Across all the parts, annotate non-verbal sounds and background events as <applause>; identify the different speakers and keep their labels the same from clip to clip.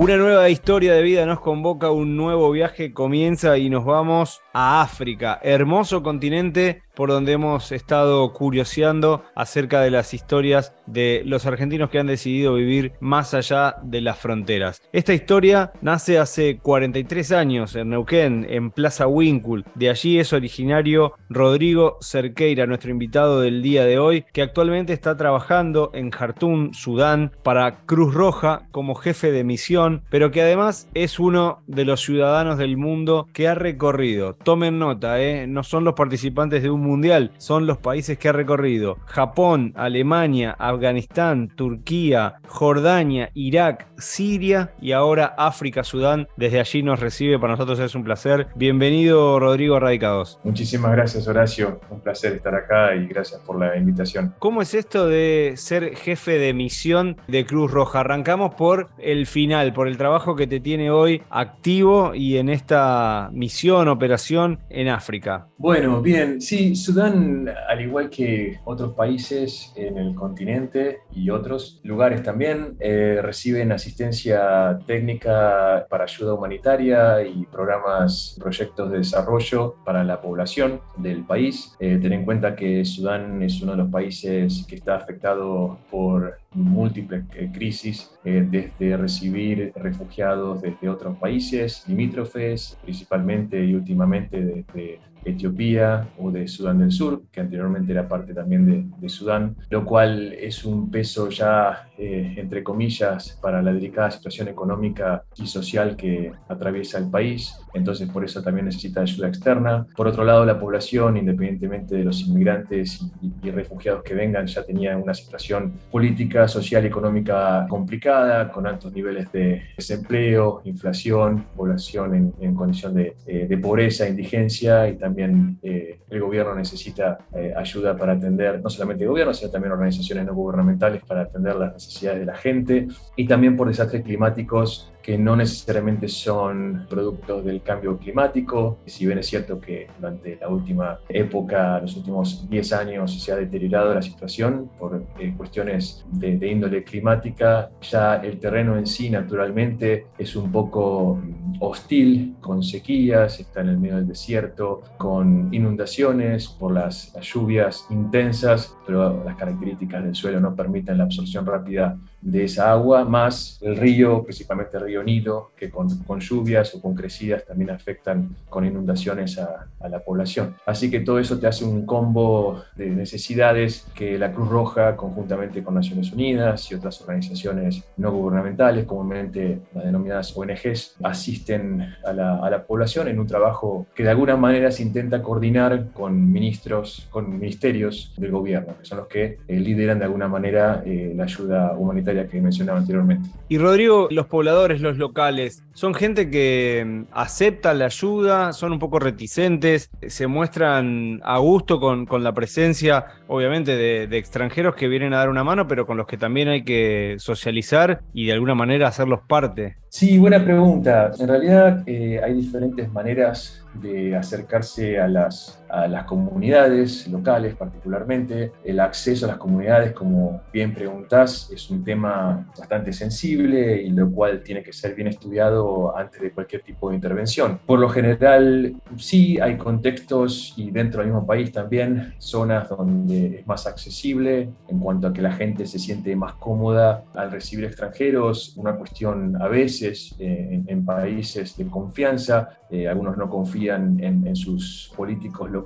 Speaker 1: Una nueva historia de vida nos convoca, un nuevo viaje comienza y nos vamos África, hermoso continente por donde hemos estado curioseando acerca de las historias de los argentinos que han decidido vivir más allá de las fronteras. Esta historia nace hace 43 años en Neuquén, en Plaza Winkle. De allí es originario Rodrigo Cerqueira, nuestro invitado del día de hoy, que actualmente está trabajando en Jartum, Sudán, para Cruz Roja como jefe de misión, pero que además es uno de los ciudadanos del mundo que ha recorrido. Tomen nota, ¿eh? no son los participantes de un mundial son los países que ha recorrido. Japón, Alemania, Afganistán, Turquía, Jordania, Irak, Siria y ahora África, Sudán. Desde allí nos recibe, para nosotros es un placer. Bienvenido Rodrigo Radicados.
Speaker 2: Muchísimas gracias Horacio, un placer estar acá y gracias por la invitación.
Speaker 1: ¿Cómo es esto de ser jefe de misión de Cruz Roja? Arrancamos por el final, por el trabajo que te tiene hoy activo y en esta misión, operación en África.
Speaker 2: Bueno, bien, sí, Sudán, al igual que otros países en el continente y otros lugares también, eh, reciben asistencia técnica para ayuda humanitaria y programas, proyectos de desarrollo para la población del país. Eh, ten en cuenta que Sudán es uno de los países que está afectado por múltiples eh, crisis, desde recibir refugiados desde otros países limítrofes, principalmente y últimamente desde Etiopía o de Sudán del Sur, que anteriormente era parte también de, Sudán, lo cual es un peso ya, eh, entre comillas, para la delicada situación económica y social que atraviesa el país. Entonces, por eso también necesita ayuda externa. Por otro lado, la población, independientemente de los inmigrantes y, refugiados que vengan, ya tenía una situación política, social y económica complicada, con altos niveles de desempleo, inflación, población en, condición de, eh, de pobreza, indigencia y también también eh, el gobierno necesita eh, ayuda para atender, no solamente el gobierno, sino también organizaciones no gubernamentales para atender las necesidades de la gente y también por desastres climáticos que no necesariamente son productos del cambio climático. Si bien es cierto que durante la última época, los últimos 10 años, se ha deteriorado la situación por eh, cuestiones de, de, índole climática, ya el terreno en sí naturalmente es un poco mm, hostil, con sequías, está en el medio del desierto, con inundaciones por las, las lluvias intensas, pero las características del suelo no permiten la absorción rápida de esa agua, más el río, principalmente el río Nido, que con, con lluvias o con crecidas también afectan con inundaciones a, a, la población. Así que todo eso te hace un combo de necesidades que la Cruz Roja, conjuntamente con Naciones Unidas y otras organizaciones no gubernamentales, comúnmente las denominadas ONGs, asisten a la, a la población en un trabajo que de alguna manera se intenta coordinar con ministros, con ministerios del gobierno, que son los que eh, lideran de alguna manera eh, la ayuda humanitaria que mencionaba anteriormente.
Speaker 1: Y Rodrigo, los pobladores, los locales, ¿son gente que mm, acepta la ayuda? ¿Son un poco reticentes? ¿Se muestran a gusto con, con la presencia, obviamente, de, de, extranjeros que vienen a dar una mano, pero con los que también hay que socializar y de alguna manera hacerlos parte?
Speaker 2: Sí, buena pregunta. En realidad eh, hay diferentes maneras de acercarse a las, a las comunidades locales particularmente. El acceso a las comunidades, como bien preguntás, es un tema bastante sensible y lo cual tiene que ser bien estudiado antes de cualquier tipo de intervención. Por lo general, sí hay contextos y dentro del mismo país también zonas donde es más accesible en cuanto a que la gente se siente más cómoda al recibir extranjeros, una cuestión a veces eh, en, países de confianza, eh, algunos no confían en, sus políticos locales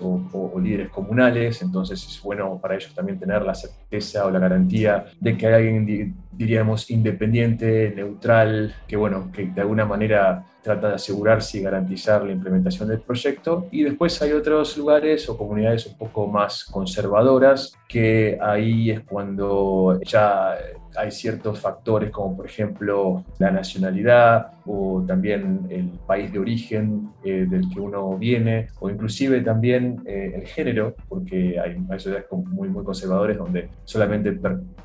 Speaker 2: o, líderes comunales, entonces es bueno para ellos también tener la certeza o la garantía de que hay alguien, diríamos, independiente, neutral, que bueno, que de alguna manera trata de asegurarse y garantizar la implementación del proyecto. Y después hay otros lugares o comunidades un poco más conservadoras, que ahí es cuando ya hay ciertos factores como por ejemplo la nacionalidad o también el país de origen eh, del que uno viene o inclusive también eh, el género, porque hay, hay sociedades muy, muy conservadores donde solamente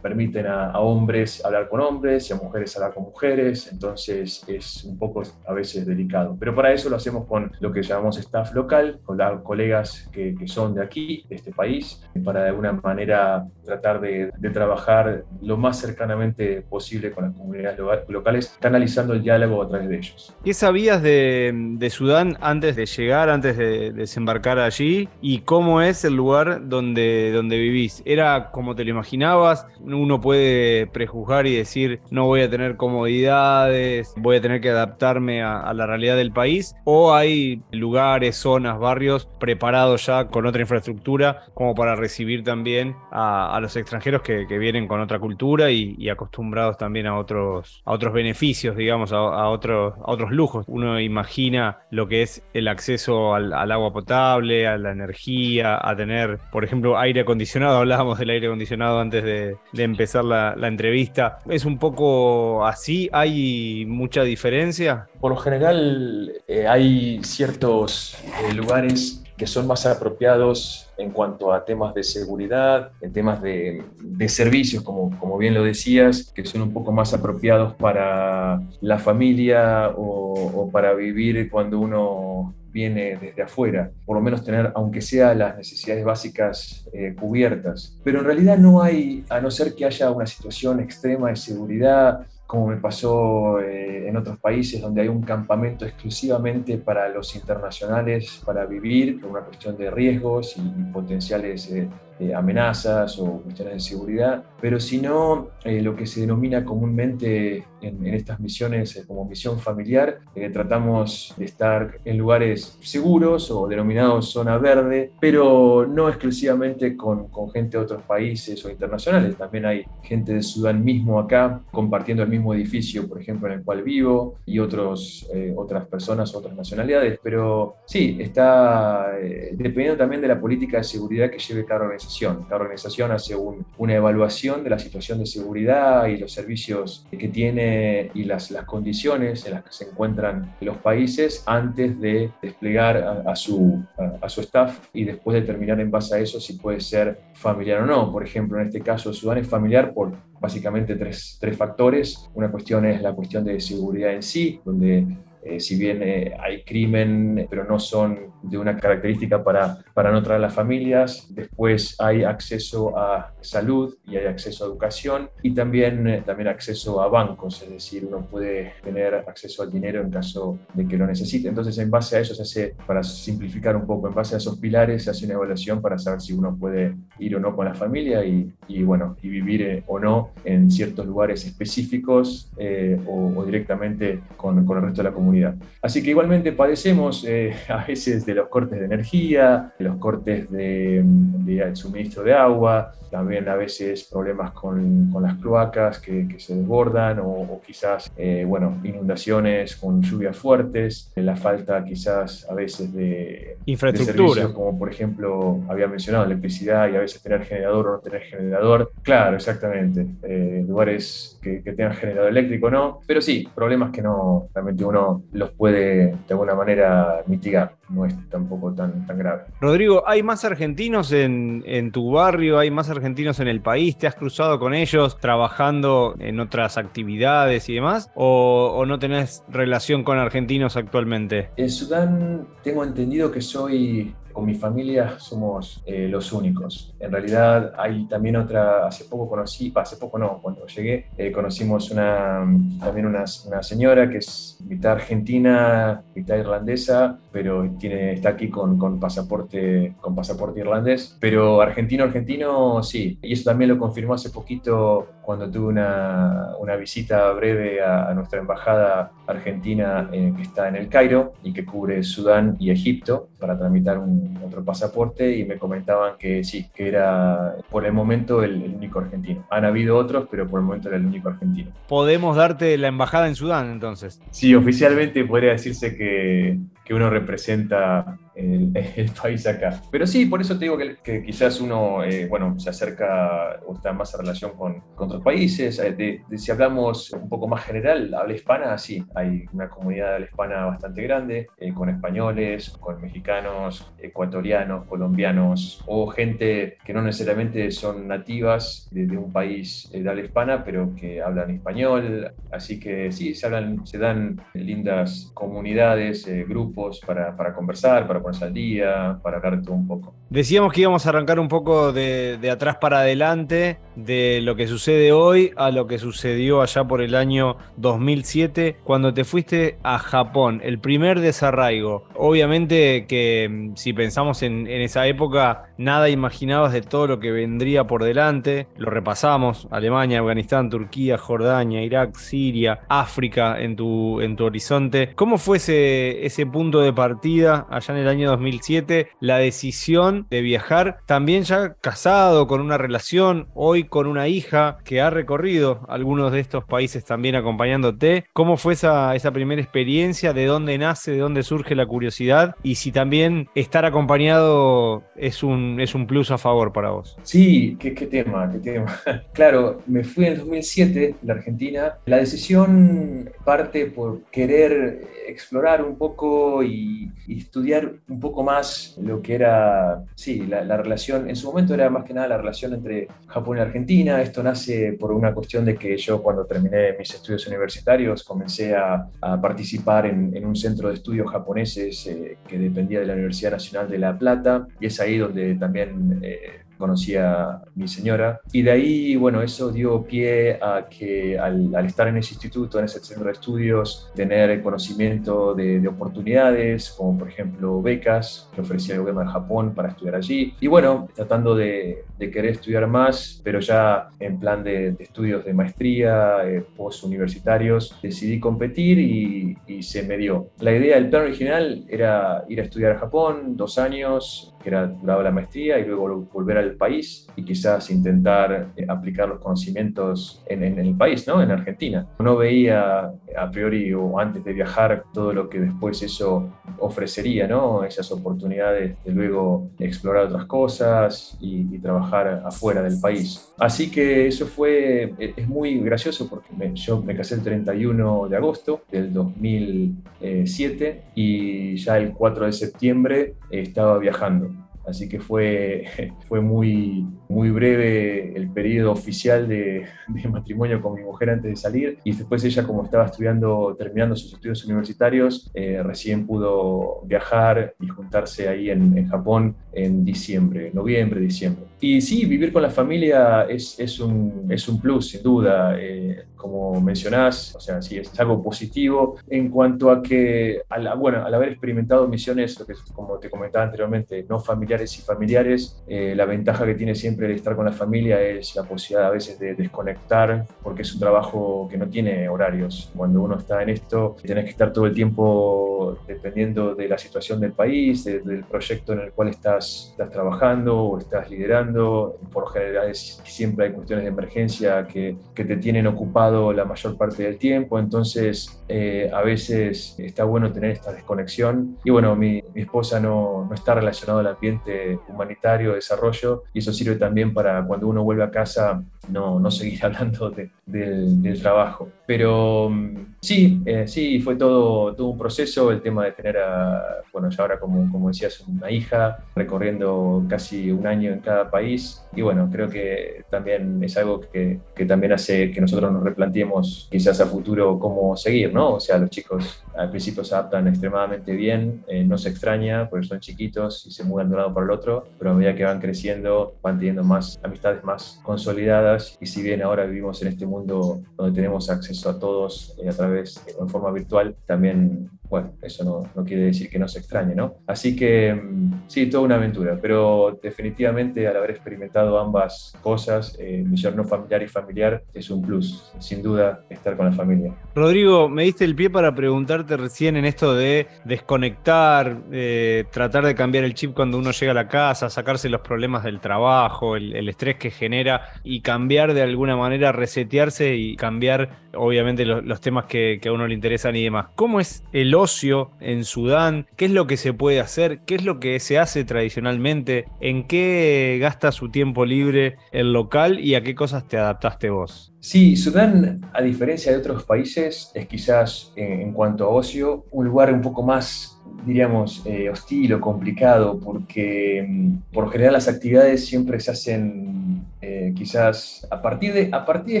Speaker 2: permiten a, hombres hablar con hombres y a mujeres hablar con mujeres, entonces es un poco a veces delicado. Pero para eso lo hacemos con lo que llamamos staff local, con los colegas que, que son de aquí, de este país, para de alguna manera tratar de, de, trabajar lo más cercanamente posible con las comunidades locales, canalizando el diálogo a través de ellos.
Speaker 1: ¿Qué sabías de, de Sudán antes de llegar, antes de desembarcar allí? ¿Y cómo es el lugar donde, donde vivís? ¿Era como te lo imaginabas? Uno puede prejuzgar y decir, no voy a tener comodidades, voy a tener que adaptarme a, la realidad del país, o hay lugares, zonas, barrios preparados ya con otra infraestructura como para recibir también a, los extranjeros que, vienen con otra cultura y, acostumbrados también a otros, a otros beneficios, digamos, a, otros, a otros lujos. Uno imagina lo que es el acceso al, agua potable, a la energía, a tener, por ejemplo, aire acondicionado. <laughs> Hablábamos del aire acondicionado antes de, empezar la entrevista. ¿Es un poco así? ¿Hay mucha diferencia?
Speaker 2: Por lo general eh, hay ciertos eh, lugares que son más apropiados en cuanto a temas de seguridad, en temas de, servicios, como, como bien lo decías, que son un poco más apropiados para la familia o para vivir cuando uno viene desde afuera, por lo menos tener, aunque sea las necesidades básicas eh, cubiertas. Pero en realidad no hay, a no ser que haya una situación extrema de seguridad, como me pasó eh, en otros países donde hay un campamento exclusivamente para los internacionales para vivir, por una cuestión de riesgos y, potenciales eh, eh, amenazas o cuestiones de seguridad, pero si no, eh, lo que se denomina comúnmente en, en estas misiones eh, como misión familiar, tratamos de estar en lugares seguros o denominados zona verde, pero no exclusivamente con, con, gente de otros países o internacionales, también hay gente de Sudán mismo acá compartiendo el mismo edificio, por ejemplo, en el cual vivo, y otros, otras personas, otras nacionalidades, pero sí, está dependiendo también de la política de seguridad que lleve cada organización. La organización hace un, una evaluación de la situación de seguridad y los servicios que tiene y las, las condiciones en las que se encuentran los países antes de desplegar a, a su, a, a, su staff y después determinar en base a eso si puede ser familiar o no. Por ejemplo, en este caso, Sudán es familiar por básicamente tres, tres factores. Una cuestión es la cuestión de seguridad en sí, donde eh, si bien eh, hay crimen, pero no son de una característica para, para no traer las familias. Después hay acceso a salud y hay acceso a educación y también, eh, también acceso a bancos, es decir, uno puede tener acceso al dinero en caso de que lo necesite. Entonces, en base a eso se hace, para simplificar un poco, en base a esos pilares se hace una evaluación para saber si uno puede ir o no con la familia y, y bueno, y vivir eh, o no en ciertos lugares específicos eh, o, o, directamente con, con, el resto de la comunidad. Así que igualmente padecemos eh, <laughs> a veces de los cortes de energía, de los cortes de, de suministro de agua, también a veces problemas con, con las cloacas que, que, se desbordan o, o quizás, eh, bueno, inundaciones con lluvias fuertes, la falta quizás a veces de
Speaker 1: infraestructura,
Speaker 2: de como por ejemplo había mencionado electricidad y a veces tener generador o no tener generador. Claro, exactamente. Eh, lugares que, que, tengan generador eléctrico no, pero sí, problemas que no, realmente uno los puede de alguna manera mitigar. No es tampoco tan, tan grave.
Speaker 1: Rodrigo, ¿hay más argentinos en, en tu barrio? ¿Hay más argentinos en el país? ¿Te has cruzado con ellos trabajando en otras actividades y demás? ¿O, o no tenés relación con argentinos actualmente?
Speaker 2: En Sudán tengo entendido que soy con mi familia somos eh, los únicos. En realidad hay también otra, hace poco conocí, hace poco no, cuando llegué, eh, conocimos una, también una, una, señora que es mitad argentina, mitad irlandesa, pero tiene, está aquí con, con, pasaporte, con pasaporte irlandés. Pero argentino, argentino, sí. Y eso también lo confirmó hace poquito cuando tuve una, una visita breve a, a, nuestra embajada argentina eh, que está en el Cairo y que cubre Sudán y Egipto para tramitar un, otro pasaporte y me comentaban que sí, que era por el momento el, el, único argentino. Han habido otros, pero por el momento era el único argentino.
Speaker 1: ¿Podemos darte la embajada en Sudán entonces?
Speaker 2: Sí, oficialmente podría decirse que, que uno representa <laughs> el, país acá. Pero sí, por eso te digo que, quizás uno, eh, bueno, se acerca o está más en relación con, con otros países. Eh, si hablamos un poco más general, habla hispana, sí, hay una comunidad de habla hispana bastante grande, eh, con españoles, con mexicanos, ecuatorianos, colombianos o gente que no necesariamente son nativas de, un país de habla hispana, pero que hablan español. Así que sí, se, hablan, se dan lindas comunidades, grupos para, para conversar, para ponerse al día, para hablar todo un poco.
Speaker 1: Decíamos que íbamos a arrancar un poco de, atrás para adelante, de lo que sucede hoy a lo que sucedió allá por el año 2007, cuando te fuiste a Japón, el primer desarraigo. Obviamente que mm, si pensamos en, esa época, nada imaginabas de todo lo que vendría por delante. Lo repasamos, Alemania, Afganistán, Turquía, Jordania, Irak, Siria, África en tu, en tu horizonte. ¿Cómo fue ese, ese punto de partida allá en el año 2007? La decisión de viajar, también ya casado con una relación, hoy con una hija que ha recorrido algunos de estos países también acompañándote. ¿Cómo fue esa, esa primera experiencia? ¿De dónde nace? ¿De dónde surge la curiosidad? Y si también estar acompañado es un, es un plus a favor para vos.
Speaker 2: Sí, qué, qué tema, qué tema. <laughs> claro, me fui en 2007 la Argentina. La decisión parte por querer explorar un poco y, y estudiar un poco más lo que era sí, la, relación, en su momento era más que nada la relación entre Japón y Argentina. Esto nace por una cuestión de que yo cuando terminé mis estudios universitarios comencé a, participar en, un centro de estudios japoneses eh, que dependía de la Universidad Nacional de La Plata y es ahí donde también... Eh, conocí a mi señora. Y de ahí, bueno, eso dio pie a que al, estar en ese instituto, en ese centro de estudios, tener conocimiento de, oportunidades, como por ejemplo becas que ofrecía el gobierno de Japón para estudiar allí. Y bueno, tratando de, querer estudiar más, pero ya en plan de, estudios de maestría, eh, post-universitarios, decidí competir y, y se me dio. La idea del plan original era ir a estudiar a Japón dos años, que era, duraba la maestría, y luego volver al país y quizás intentar eh, aplicar los conocimientos en, el país, ¿no? en Argentina. No veía a priori o antes de viajar todo lo que después eso ofrecería, ¿no? esas oportunidades de luego explorar otras cosas y, trabajar afuera del país. Así que eso fue, e, es muy gracioso porque yo me casé el 31 de agosto del 2007 y ya el 4 de septiembre estaba viajando. Así que fue, <laughs> fue muy, muy breve el periodo oficial de, matrimonio con mi mujer antes de salir y después ella como estaba estudiando, terminando sus estudios universitarios, eh, recién pudo viajar y juntarse ahí en, en, Japón en diciembre, noviembre, diciembre. Y sí, vivir con la familia es, es, un, es un plus, sin duda. Eh, como mencionás, o sea, sí, es algo positivo en cuanto a que, bueno, al haber experimentado misiones, como te comentaba anteriormente, no familiares y familiares, eh, la ventaja que tiene siempre de estar con la familia es la posibilidad a veces de desconectar, porque es un trabajo que no tiene horarios. Cuando uno está en esto, tienes que estar todo el tiempo dependiendo de la situación del país, del proyecto en el cual estás, estás trabajando o estás liderando. Por general siempre hay cuestiones de emergencia que, que te tienen ocupado la mayor parte del tiempo, entonces eh, a veces está bueno tener esta desconexión. Y bueno, mi, mi esposa no, no está relacionada al ambiente humanitario, desarrollo, y eso sirve también para cuando uno vuelve a casa no, no seguir <laughs> hablando del, trabajo. Pero mm, sí, eh, sí, fue todo, todo un proceso el tema de tener a, bueno, ya ahora como, como decías, una hija recorriendo casi un año en cada país. Y bueno, creo que también es algo que, que también hace que nosotros nos replanteemos quizás a futuro cómo seguir, ¿no? O sea, los chicos al principio se adaptan extremadamente bien, eh, no se extraña porque son chiquitos y se mudan de un lado para el otro, pero a medida que van creciendo van teniendo más amistades más consolidadas y si bien ahora vivimos en este mundo donde tenemos acceso a todos eh, a través en forma virtual, también bueno, eso no, no, quiere decir que no se extrañe, ¿no? Así que mm, sí, toda una aventura, pero definitivamente al haber experimentado ambas cosas, eh, misión no familiar y familiar es un plus, sin duda, estar con la familia.
Speaker 1: Rodrigo, me diste el pie para preguntarte recién en esto de desconectar, eh, tratar de cambiar el chip cuando uno llega a la casa, sacarse los problemas del trabajo, el, estrés que genera y cambiar de alguna manera, resetearse y cambiar, obviamente, los, temas que, a uno le interesan y demás. ¿Cómo es el ocio en Sudán, qué es lo que se puede hacer, qué es lo que se hace tradicionalmente, en qué gasta su tiempo libre el local y a qué cosas te adaptaste vos.
Speaker 2: Sí, Sudán, a diferencia de otros países, es quizás eh, en cuanto a ocio un lugar un poco más diríamos, eh, hostil o complicado, porque mm, por general las actividades siempre se hacen eh, quizás a partir, de, a partir de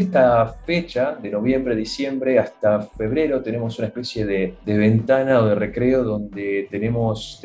Speaker 2: esta fecha, de noviembre, diciembre hasta febrero, tenemos una especie de, ventana o de recreo donde tenemos,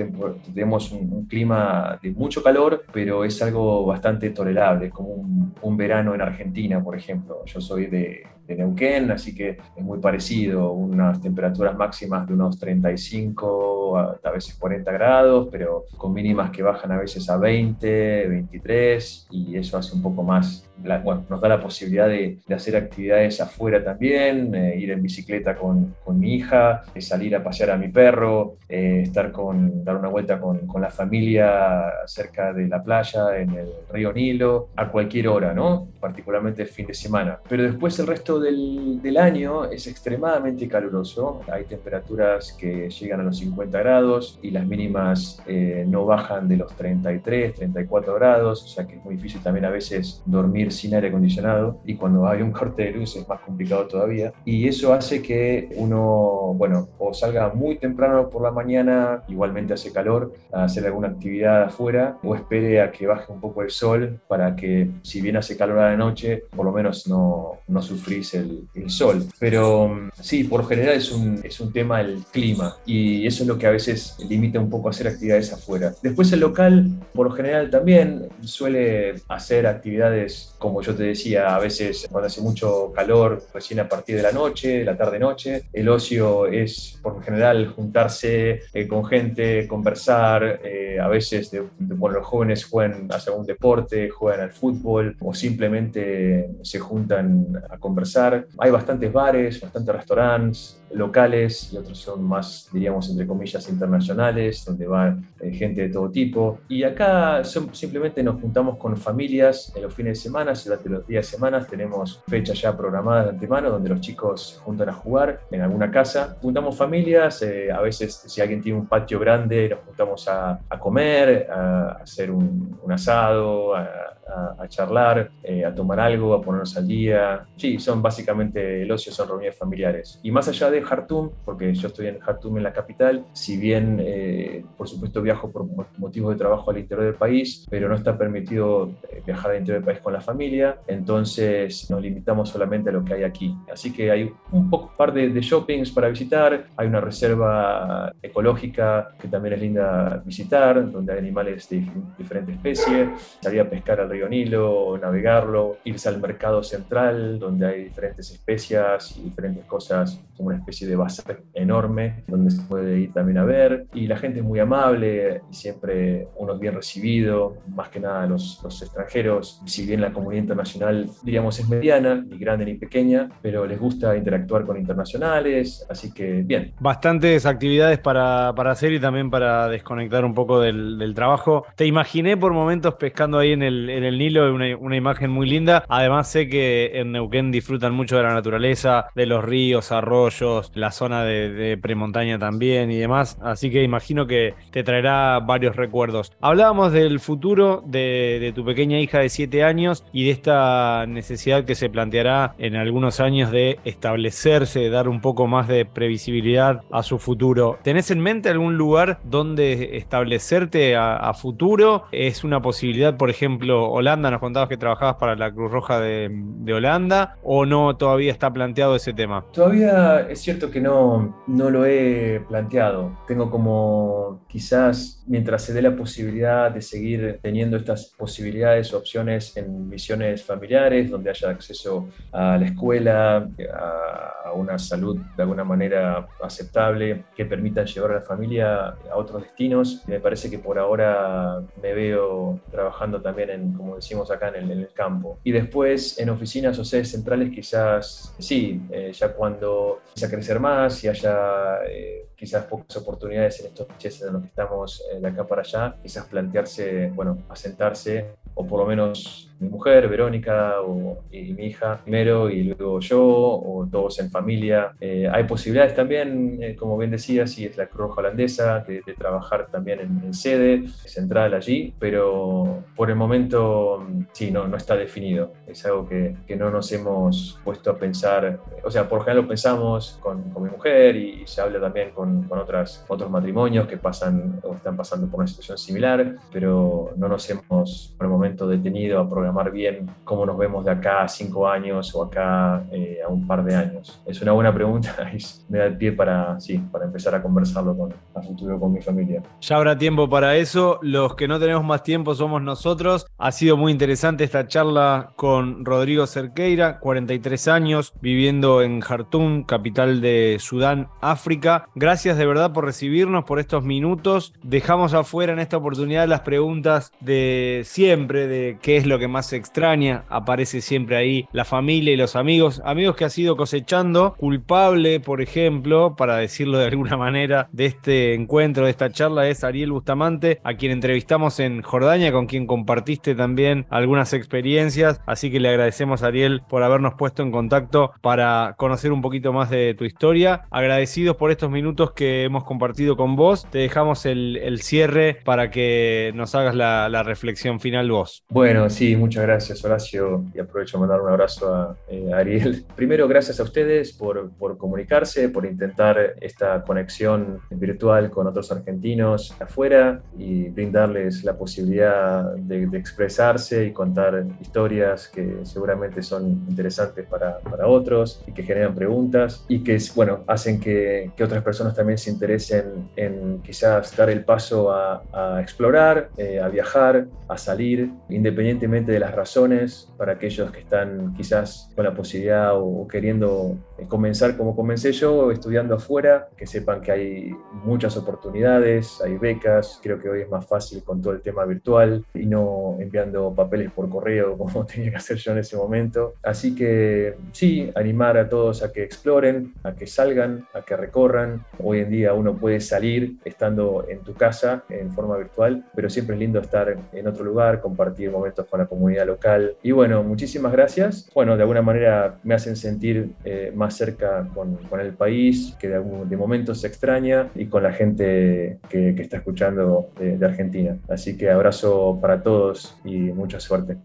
Speaker 2: tenemos un, clima de mucho calor, pero es algo bastante tolerable, como un, un verano en Argentina, por ejemplo. Yo soy de, de Neuquén, así que es muy parecido, unas temperaturas máximas de unos 35 a, veces 40 grados, pero con mínimas que bajan a veces a 20, 23, y eso hace un poco más bueno, nos da la posibilidad de, hacer actividades afuera también, eh, ir en bicicleta con, con mi hija, eh, salir a pasear a mi perro, eh, estar con, dar una vuelta con, con, la familia cerca de la playa, en el río Nilo, a cualquier hora, ¿no? particularmente el fin de semana. Pero después el resto del, del año es extremadamente caluroso, hay temperaturas que llegan a los 50 grados y las mínimas no bajan de los 33, 34 grados, o sea que es muy difícil también a veces dormir sin aire acondicionado y cuando hay un <laughs> corte de luz es más complicado todavía. Y eso hace que uno, bueno, o salga muy temprano por la mañana, igualmente hace calor, a hacer alguna actividad afuera, o espere a que baje un poco el sol para que si bien hace calor a la noche, por lo menos no, no sufrís el, el sol. Pero sí, por general es un, es un tema el clima y eso es lo que a veces limita un poco hacer actividades afuera. Después el local, por lo general también suele hacer actividades como yo te decía, a veces cuando hace mucho calor, recién a partir de la noche, de la tarde-noche. El ocio es, por general, juntarse eh, con gente, conversar. Eh, a veces, de, los jóvenes juegan, hacen algún deporte, juegan al fútbol o simplemente se juntan a conversar. Hay bastantes bares, bastantes restaurantes locales y otros son más, diríamos, entre comillas, internacionales, donde va eh, gente de todo tipo. Y acá simplemente nos juntamos con familias en los fines de semana, durante los días de semanas tenemos fechas ya programadas de antemano donde los chicos se juntan a jugar en alguna casa. Juntamos familias, eh, a veces si alguien tiene un patio grande nos juntamos a, comer, a, hacer un, un asado, a, a, charlar, eh, a tomar algo, a ponernos al día. Sí, son básicamente el ocio, son reuniones familiares. Y más allá de Jartum, porque yo estoy en Jartum, en la capital, si bien eh, por supuesto viajo por motivos de trabajo al interior del país, pero no está permitido eh, viajar al interior del país con la familia, entonces nos limitamos solamente a lo que hay aquí. Así que hay un poco, par de, de shoppings para visitar, hay una reserva ecológica que también es linda visitar, donde hay animales de diferentes especies, salir a pescar al río Nilo, navegarlo, irse al mercado central donde hay diferentes especias y diferentes cosas, como una especie de bazar enorme donde se puede ir también a ver. Y la gente es muy amable siempre uno es bien recibido, más que nada los, los extranjeros, si bien la comunidad internacional, diríamos, es mediana, ni grande ni pequeña, pero les gusta interactuar con internacionales, así que bien.
Speaker 1: Bastantes actividades para, para hacer y también para desconectar un poco del, del trabajo. Te imaginé por momentos pescando ahí en el, en el Nilo, una, una imagen muy linda. Además sé que en Neuquén disfrutan mucho de la naturaleza, de los ríos, arroyos, la zona de, premontaña también y demás. Así que imagino que te traerá varios recuerdos. Hablábamos del futuro de, de tu pequeña hija de 7 años y de esta necesidad que se planteará en algunos años de establecerse, de dar un poco más de previsibilidad a su futuro. ¿Tenés en mente algún lugar donde establecerte a, a futuro? ¿Es una posibilidad, por ejemplo, Holanda, nos contabas que trabajabas para la Cruz Roja de, Holanda, o no todavía está planteado ese tema?
Speaker 2: Todavía es cierto que no, no lo he planteado. Tengo como quizás mientras se dé la posibilidad de seguir teniendo estas posibilidades, opciones en misiones familiares, donde haya acceso a la escuela, a una salud de alguna manera aceptable, que permitan llevar a la familia a otros destinos. Me parece que por ahora me veo trabajando también en, como decimos acá en el, campo. Y después en oficinas o sedes centrales quizás, sí, eh, ya cuando empiece a crecer más y haya eh, quizás pocas oportunidades en estos países en los que estamos eh, de acá para allá, quizás plantearse, bueno, asentarse o por lo menos mi mujer, Verónica, o, y mi hija primero, y luego yo, o todos en familia. Eh, hay posibilidades también, eh, como bien decía, si es la Cruz Holandesa, de, trabajar también en, sede central allí, pero por el momento sí, no, no está definido. Es algo que, que no nos hemos puesto a pensar, o sea, por general lo pensamos con, con mi mujer y, se habla también con, con otras, otros matrimonios que pasan o están pasando por una situación similar, pero no nos hemos por el momento detenido a programar bien cómo nos vemos de acá a cinco años o acá eh, a un par de años. Es una buena pregunta <laughs> y me da el pie para, sí, para empezar a conversarlo con, a futuro con mi familia.
Speaker 1: Ya habrá tiempo para eso. Los que no tenemos más tiempo somos nosotros. Ha sido muy interesante esta charla con Rodrigo Cerqueira, 43 años, viviendo en Jartum, capital de Sudán, África. Gracias de verdad por recibirnos, por estos minutos. Dejamos afuera en esta oportunidad las preguntas de siempre, de qué es lo que más se extraña. Aparece siempre ahí la familia y los amigos. Amigos que ha sido cosechando. Culpable, por ejemplo, para decirlo de alguna <laughs> manera, de este encuentro, de esta charla, es Ariel Bustamante, a quien entrevistamos en Jordania, con quien compartiste también algunas experiencias. Así que le agradecemos, Ariel, por habernos puesto en contacto para conocer un poquito más de tu historia. Agradecidos por estos minutos que hemos compartido con vos. Te dejamos el, cierre para que nos hagas la, reflexión final vos.
Speaker 2: Bueno, sí, muchas gracias Horacio y aprovecho a mandar un abrazo a eh, Ariel. <laughs> Primero, gracias a ustedes por, por comunicarse, por intentar esta conexión virtual con otros argentinos afuera y brindarles la posibilidad de, expresarse y contar historias que seguramente son interesantes para, para otros y que generan preguntas y que, bueno, hacen que, que otras personas también se interesen en quizás dar el paso a, explorar, eh, a viajar, a salir, independientemente de las razones, para aquellos que están quizás con la posibilidad o, queriendo eh, comenzar como comencé yo, estudiando afuera, que sepan que hay muchas oportunidades, hay becas, creo que hoy es más fácil con todo el tema virtual y no enviando papeles por correo <laughs> como tenía que hacer yo en ese momento. Así que sí, animar a todos a que exploren, a que salgan, a que recorran. Hoy en día uno puede salir estando en tu casa en forma virtual, pero siempre es lindo estar en otro lugar, compartir momentos con la comunidad local. Y bueno, muchísimas gracias. Bueno, de alguna manera me hacen sentir eh, más cerca con, el país, que de, de momento se extraña, y con la gente que, está escuchando de Argentina. Así que abrazo para todos y mucha suerte.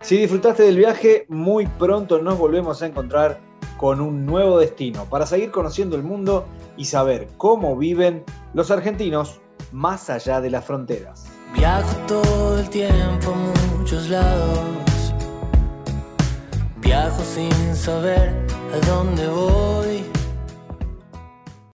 Speaker 1: Si disfrutaste del viaje, muy pronto nos volvemos a encontrar con un nuevo destino para seguir conociendo el mundo y saber cómo viven los argentinos más allá de las fronteras.
Speaker 3: Viajo todo el tiempo a muchos lados. Viajo sin saber a dónde voy.